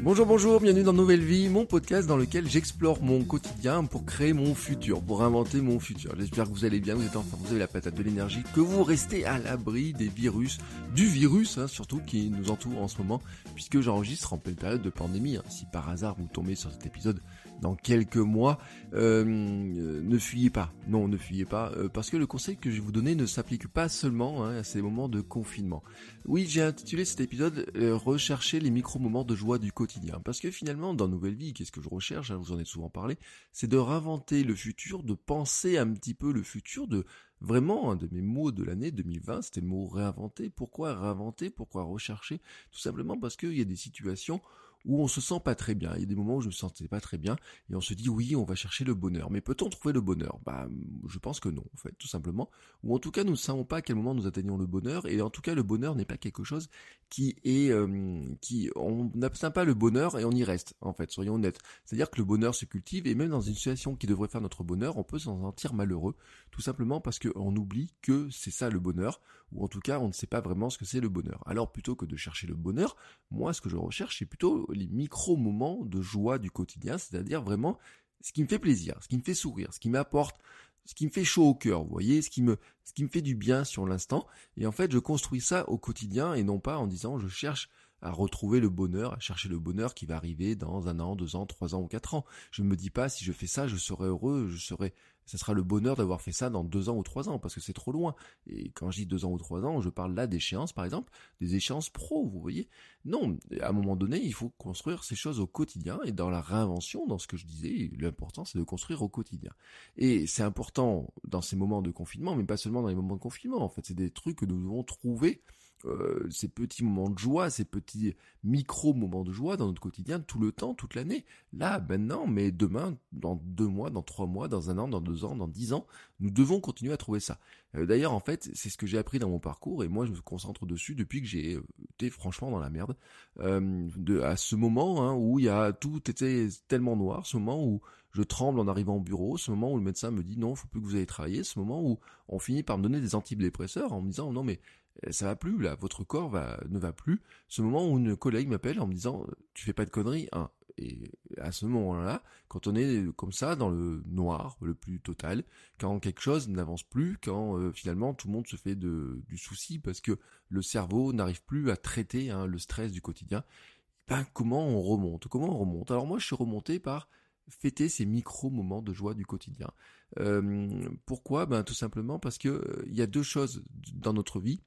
Bonjour, bonjour, bienvenue dans Nouvelle Vie, mon podcast dans lequel j'explore mon quotidien pour créer mon futur, pour inventer mon futur. J'espère que vous allez bien, vous êtes en forme, vous avez la patate de l'énergie, que vous restez à l'abri des virus, du virus hein, surtout qui nous entoure en ce moment, puisque j'enregistre en pleine période de pandémie. Hein. Si par hasard vous tombez sur cet épisode dans quelques mois, euh, ne fuyez pas. Non, ne fuyez pas, euh, parce que le conseil que je vais vous donner ne s'applique pas seulement hein, à ces moments de confinement. Oui, j'ai intitulé cet épisode euh, Rechercher les micro-moments de joie du quotidien. Parce que finalement, dans Nouvelle Vie, qu'est-ce que je recherche, hein, vous en ai souvent parlé, c'est de réinventer le futur, de penser un petit peu le futur, de vraiment un de mes mots de l'année 2020, c'était le mot réinventer. Pourquoi réinventer? Pourquoi rechercher? Tout simplement parce qu'il y a des situations où on se sent pas très bien. Il y a des moments où je me sentais pas très bien et on se dit oui, on va chercher le bonheur. Mais peut-on trouver le bonheur? Bah, je pense que non, en fait, tout simplement. Ou en tout cas, nous ne savons pas à quel moment nous atteignons le bonheur. Et en tout cas, le bonheur n'est pas quelque chose qui est, euh, qui, on n'abstient pas le bonheur et on y reste. En fait, soyons honnêtes. C'est-à-dire que le bonheur se cultive et même dans une situation qui devrait faire notre bonheur, on peut s'en sentir malheureux, tout simplement parce qu'on oublie que c'est ça le bonheur, ou en tout cas, on ne sait pas vraiment ce que c'est le bonheur. Alors, plutôt que de chercher le bonheur, moi, ce que je recherche, c'est plutôt les micro-moments de joie du quotidien, c'est-à-dire vraiment ce qui me fait plaisir, ce qui me fait sourire, ce qui m'apporte, ce qui me fait chaud au cœur, vous voyez, ce qui me, ce qui me fait du bien sur l'instant. Et en fait, je construis ça au quotidien et non pas en disant je cherche à retrouver le bonheur, à chercher le bonheur qui va arriver dans un an, deux ans, trois ans ou quatre ans. Je ne me dis pas si je fais ça, je serai heureux, je serai ce sera le bonheur d'avoir fait ça dans deux ans ou trois ans, parce que c'est trop loin. Et quand je dis deux ans ou trois ans, je parle là d'échéances, par exemple, des échéances pro, vous voyez. Non, à un moment donné, il faut construire ces choses au quotidien, et dans la réinvention, dans ce que je disais, l'important c'est de construire au quotidien. Et c'est important dans ces moments de confinement, mais pas seulement dans les moments de confinement, en fait, c'est des trucs que nous devons trouver euh, ces petits moments de joie, ces petits micro-moments de joie dans notre quotidien tout le temps, toute l'année. Là, maintenant, mais demain, dans deux mois, dans trois mois, dans un an, dans deux ans, dans dix ans, nous devons continuer à trouver ça. Euh, d'ailleurs, en fait, c'est ce que j'ai appris dans mon parcours et moi, je me concentre dessus depuis que j'ai été franchement dans la merde. Euh, de, à ce moment hein, où il y a tout était tellement noir, ce moment où je tremble en arrivant au bureau, ce moment où le médecin me dit non, faut plus que vous ayez travaillé, ce moment où on finit par me donner des antidépresseurs en me disant non mais euh, ça va plus là, votre corps ne va plus. Ce moment où une collègue m'appelle en me disant tu fais pas de conneries, hein. Et à ce moment-là, quand on est comme ça dans le noir le plus total, quand quelque chose n'avance plus, quand euh, finalement tout le monde se fait du souci parce que le cerveau n'arrive plus à traiter hein, le stress du quotidien, ben comment on remonte? Comment on remonte? Alors moi je suis remonté par fêter ces micro-moments de joie du quotidien. Euh, pourquoi? Ben tout simplement parce que il y a deux choses dans notre vie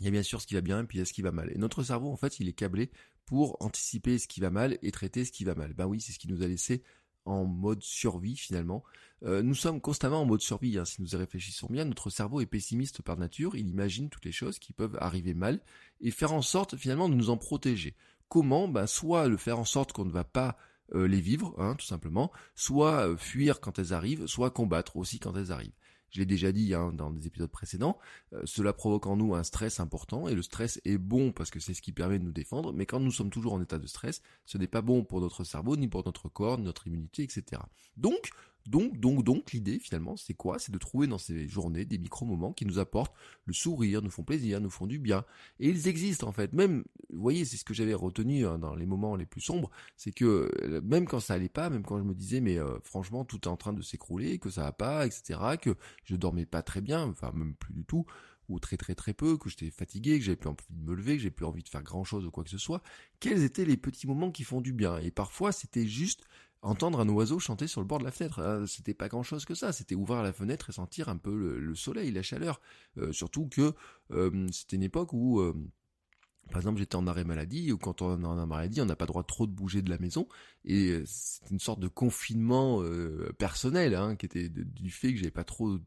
il y a bien sûr ce qui va bien et puis il y a ce qui va mal. Et notre cerveau, en fait, il est câblé pour anticiper ce qui va mal et traiter ce qui va mal. Ben oui, c'est ce qui nous a laissé en mode survie finalement. Euh, nous sommes constamment en mode survie, hein, si nous y réfléchissons bien. Notre cerveau est pessimiste par nature, il imagine toutes les choses qui peuvent arriver mal et faire en sorte finalement de nous en protéger. Comment? Ben, Soit le faire en sorte qu'on ne va pas euh, les vivre, hein, tout simplement, soit euh, fuir quand elles arrivent, soit combattre aussi quand elles arrivent je l'ai déjà dit hein, dans des épisodes précédents, euh, cela provoque en nous un stress important, et le stress est bon parce que c'est ce qui permet de nous défendre, mais quand nous sommes toujours en état de stress, ce n'est pas bon pour notre cerveau, ni pour notre corps, ni notre immunité, etc. Donc, donc, donc, donc, l'idée finalement, c'est quoi? C'est de trouver dans ces journées des micro-moments qui nous apportent le sourire, nous font plaisir, nous font du bien. Et ils existent en fait. Même, vous voyez, c'est ce que j'avais retenu hein, dans les moments les plus sombres, c'est que euh, même quand ça allait pas, même quand je me disais, mais euh, franchement, tout est en train de s'écrouler, que ça va pas, etc., que je dormais pas très bien, enfin même plus du tout, ou très très très peu, que j'étais fatigué, que j'avais plus envie de me lever, que j'avais plus envie de faire grand chose ou quoi que ce soit, quels étaient les petits moments qui font du bien? Et parfois, c'était juste entendre un oiseau chanter sur le bord de la fenêtre. Hein, c'était pas grand chose que ça. C'était ouvrir la fenêtre et sentir un peu le, soleil, la chaleur. Euh, surtout que euh, c'était une époque où, euh, par exemple, j'étais en arrêt maladie, ou quand on est en arrêt maladie, on n'a pas le droit trop de bouger de la maison. Et c'était une sorte de confinement personnel, hein, qui était du fait que j'avais pas trop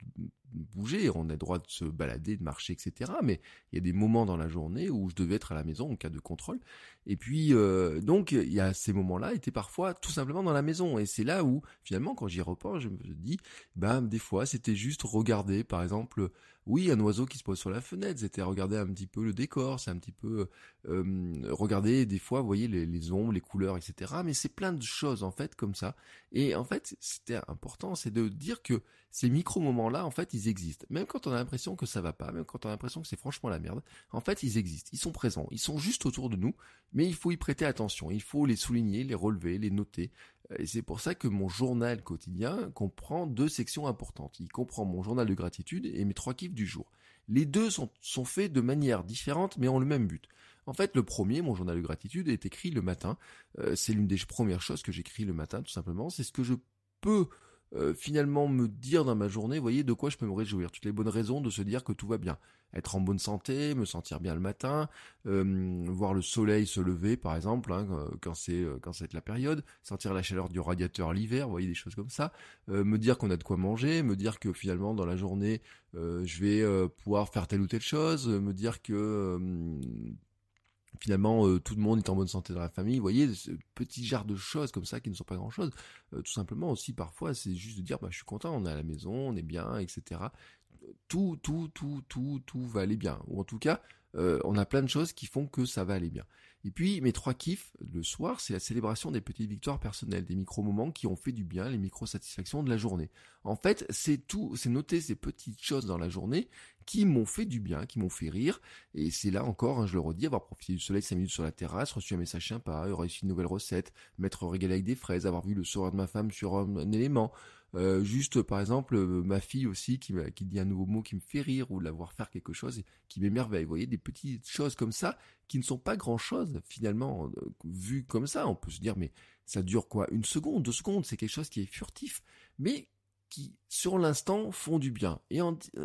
bouger, on a le droit de se balader, de marcher, etc. Mais il y a des moments dans la journée où je devais être à la maison en cas de contrôle. Et puis euh, donc il y a ces moments-là étaient parfois tout simplement dans la maison. Et c'est là où finalement quand j'y repense, je me dis, ben des fois c'était juste regarder, par exemple, oui un oiseau qui se pose sur la fenêtre, c'était regarder un petit peu le décor, c'est un petit peu euh, regarder des fois, vous voyez les, les ombres, les couleurs, etc. Mais c'est plein de choses en fait comme ça. Et en fait c'était important, c'est de dire que ces micro-moments-là, en fait, existent. Même quand on a l'impression que ça va pas, même quand on a l'impression que c'est franchement la merde, en fait, ils existent. Ils sont présents. Ils sont juste autour de nous, mais il faut y prêter attention. Il faut les souligner, les relever, les noter. Et c'est pour ça que mon journal quotidien comprend deux sections importantes. Il comprend mon journal de gratitude et mes trois kiffs du jour. Les deux sont, sont faits de manière différente, mais ont le même but. En fait, le premier, mon journal de gratitude, est écrit le matin. Euh, c'est l'une des premières choses que j'écris le matin, tout simplement. C'est ce que je peux euh, finalement me dire dans ma journée, voyez, de quoi je peux me réjouir, toutes les bonnes raisons de se dire que tout va bien, être en bonne santé, me sentir bien le matin, euh, voir le soleil se lever par exemple, hein, quand c'est euh, quand c'est la période, sentir la chaleur du radiateur l'hiver, voyez des choses comme ça, me dire qu'on a de quoi manger, me dire que finalement dans la journée je vais pouvoir faire telle ou telle chose, me dire que finalement euh, tout le monde est en bonne santé dans la famille. Vous voyez, ce petit genre de choses comme ça qui ne sont pas grand chose. Euh, tout simplement aussi parfois c'est juste de dire bah je suis content, on est à la maison, on est bien, etc. Tout, tout, tout, tout, tout va aller bien. Ou en tout cas, euh, on a plein de choses qui font que ça va aller bien. Et puis mes trois kiffs le soir, c'est la célébration des petites victoires personnelles, des micro-moments qui ont fait du bien, les micro-satisfactions de la journée. En fait, c'est tout, c'est noter ces petites choses dans la journée qui m'ont fait du bien, qui m'ont fait rire. Et c'est là encore, hein, je le redis, avoir profité du soleil 5 minutes sur la terrasse, reçu un message sympa, réussi une nouvelle recette, m'être régalé avec des fraises, avoir vu le sourire de ma femme sur un élément, euh, juste par exemple euh, ma fille aussi qui, qui dit un nouveau mot qui me fait rire ou la voir faire quelque chose qui m'émerveille. Vous voyez des petites choses comme ça qui ne sont pas grand chose finalement euh, vu comme ça. On peut se dire mais ça dure quoi? Une seconde, deux secondes, c'est quelque chose qui est furtif, mais qui sur l'instant font du bien. Et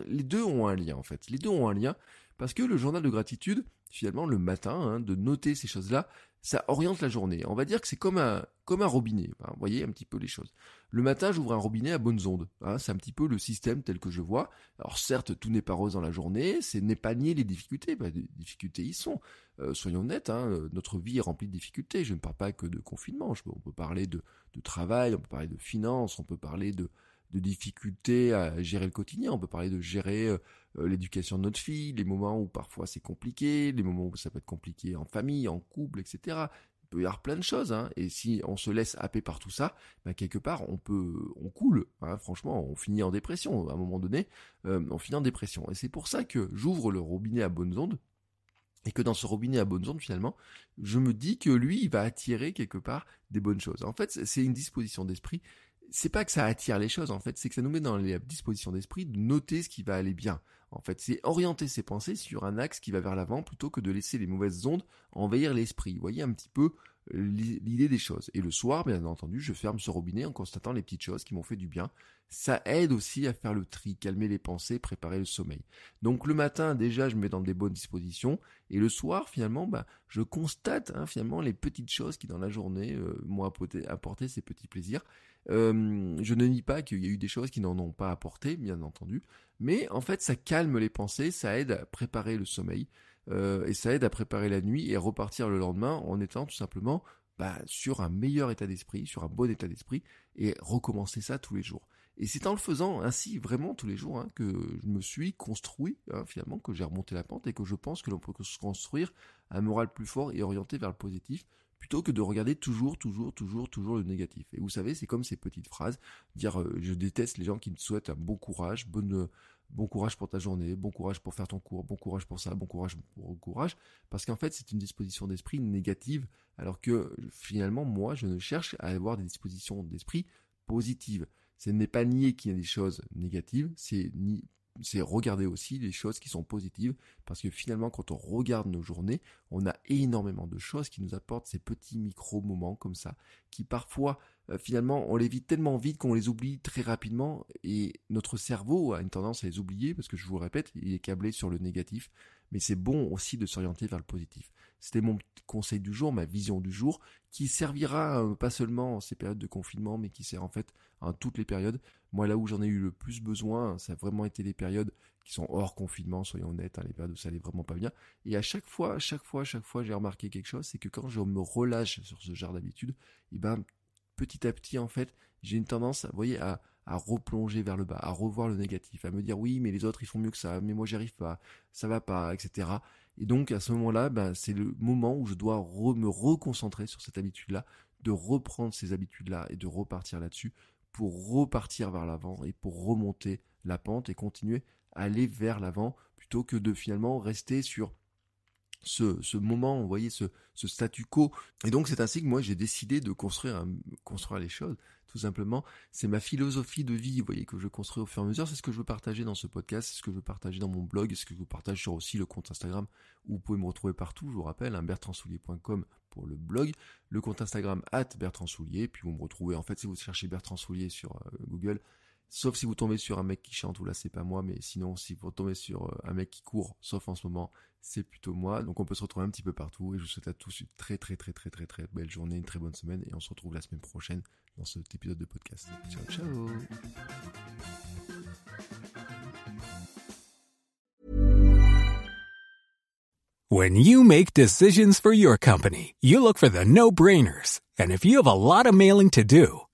les deux ont un lien en fait. Les deux ont un lien parce que le journal de gratitude, finalement le matin, hein, de noter ces choses-là, ça oriente la journée. On va dire que c'est comme un, comme un robinet. vous voyez un petit peu les choses. Le matin, j'ouvre un robinet à bonnes ondes. Hein, c'est un petit peu le système tel que je vois. Alors certes, tout n'est pas rose dans la journée, c'est n'est pas nier les difficultés. Bah, les difficultés y sont. Euh, soyons honnêtes, hein, euh, notre vie est remplie de difficultés. Je ne parle pas que de confinement. on peut parler de travail, on peut parler de finances, on peut parler de, de difficultés à gérer le quotidien. On peut parler de gérer euh, euh, l'éducation de notre fille, les moments où parfois c'est compliqué, les moments où ça peut être compliqué en famille, en couple, etc. Il peut y avoir plein de choses, hein. et si on se laisse happer par tout ça, ben quelque part on peut, on coule, hein. franchement, on finit en dépression. À un moment donné, euh, on finit en dépression. Et c'est pour ça que j'ouvre le robinet à bonnes ondes, et que dans ce robinet à bonnes ondes finalement, je me dis que lui, il va attirer quelque part des bonnes choses. En fait, c'est une disposition d'esprit c'est pas que ça attire les choses, en fait, c'est que ça nous met dans les dispositions d'esprit de noter ce qui va aller bien. En fait, c'est orienter ses pensées sur un axe qui va vers l'avant plutôt que de laisser les mauvaises ondes envahir l'esprit. Vous voyez un petit peu l'idée des choses. Et le soir, bien entendu, je ferme ce robinet en constatant les petites choses qui m'ont fait du bien. Ça aide aussi à faire le tri, calmer les pensées, préparer le sommeil. Donc le matin, déjà, je me mets dans des bonnes dispositions. Et le soir, finalement, bah, je constate hein, finalement les petites choses qui, dans la journée, euh, m'ont apporté, ces petits plaisirs. Je ne nie pas qu'il y a eu des choses qui n'en ont pas apporté, bien entendu. Mais en fait, ça calme les pensées, ça aide à préparer le sommeil. Euh, et ça aide à préparer la nuit et à repartir le lendemain en étant tout simplement bah, sur un meilleur état d'esprit, sur un bon état d'esprit, et recommencer ça tous les jours. Et c'est en le faisant ainsi vraiment tous les jours hein, que je me suis construit hein, finalement, que j'ai remonté la pente et que je pense que l'on peut se construire un moral plus fort et orienté vers le positif plutôt que de regarder toujours, toujours, toujours, toujours le négatif. Et vous savez, c'est comme ces petites phrases, dire euh, je déteste les gens qui me souhaitent un bon courage, bonne bon courage pour ta journée, bon courage pour faire ton cours, bon courage pour ça, bon courage pour courage, parce qu'en fait c'est une disposition d'esprit négative, alors que finalement moi je ne cherche à avoir des dispositions d'esprit positives. Ce n'est pas nier qu'il y a des choses négatives, c'est ni c'est regarder aussi les choses qui sont positives, parce que finalement, quand on regarde nos journées, on a énormément de choses qui nous apportent ces petits micro-moments comme ça, qui parfois, euh, finalement, on les vit tellement vite qu'on les oublie très rapidement, et notre cerveau a une tendance à les oublier, parce que je vous répète, il est câblé sur le négatif. Mais c'est bon aussi de s'orienter vers le positif. C'était mon conseil du jour, ma vision du jour, qui servira euh, pas seulement en ces périodes de confinement, mais qui sert en fait à toutes les périodes. Moi, là où j'en ai eu le plus besoin, ça a vraiment été les périodes qui sont hors confinement, soyons honnêtes, hein, les périodes où ça allait vraiment pas bien. Et à chaque fois, à chaque fois, chaque fois, j'ai remarqué quelque chose, c'est que quand je me relâche sur ce genre d'habitude, et eh ben, petit à petit, en fait, j'ai une tendance, vous voyez, à, à replonger vers le bas, à revoir le négatif, à me dire oui, mais les autres ils font mieux que ça, mais moi j'y arrive pas, ça va pas, etc. Et donc à ce moment-là, ben, c'est le moment où je dois me reconcentrer sur cette habitude-là, de reprendre ces habitudes-là et de repartir là-dessus pour repartir vers l'avant et pour remonter la pente et continuer à aller vers l'avant plutôt que de finalement rester sur ce, moment, vous voyez, ce, statu quo. Et donc c'est ainsi que moi j'ai décidé de construire, construire les choses, tout simplement. C'est ma philosophie de vie, vous voyez, que je construis au fur et à mesure. C'est ce que je veux partager dans ce podcast, c'est ce que je veux partager dans mon blog, c'est ce que je veux partager sur aussi le compte Instagram, où vous pouvez me retrouver partout, je vous rappelle, hein, bertrandsoulier.com pour le blog, le compte Instagram at bertrandsoulier, puis vous me retrouvez, en fait, si vous cherchez Bertrand Soulier sur euh, Google, Sauf si vous tombez sur un mec qui chante, ou là c'est pas moi, mais sinon si vous tombez sur euh, un mec qui court, sauf en ce moment, c'est plutôt moi. Donc on peut se retrouver un petit peu partout et je vous souhaite à tous une très très très très très très belle journée, une très bonne semaine et on se retrouve la semaine prochaine dans cet épisode de podcast. Ciao ciao When you make decisions for your company, you look for the no-brainers. And if you have a lot of mailing to do,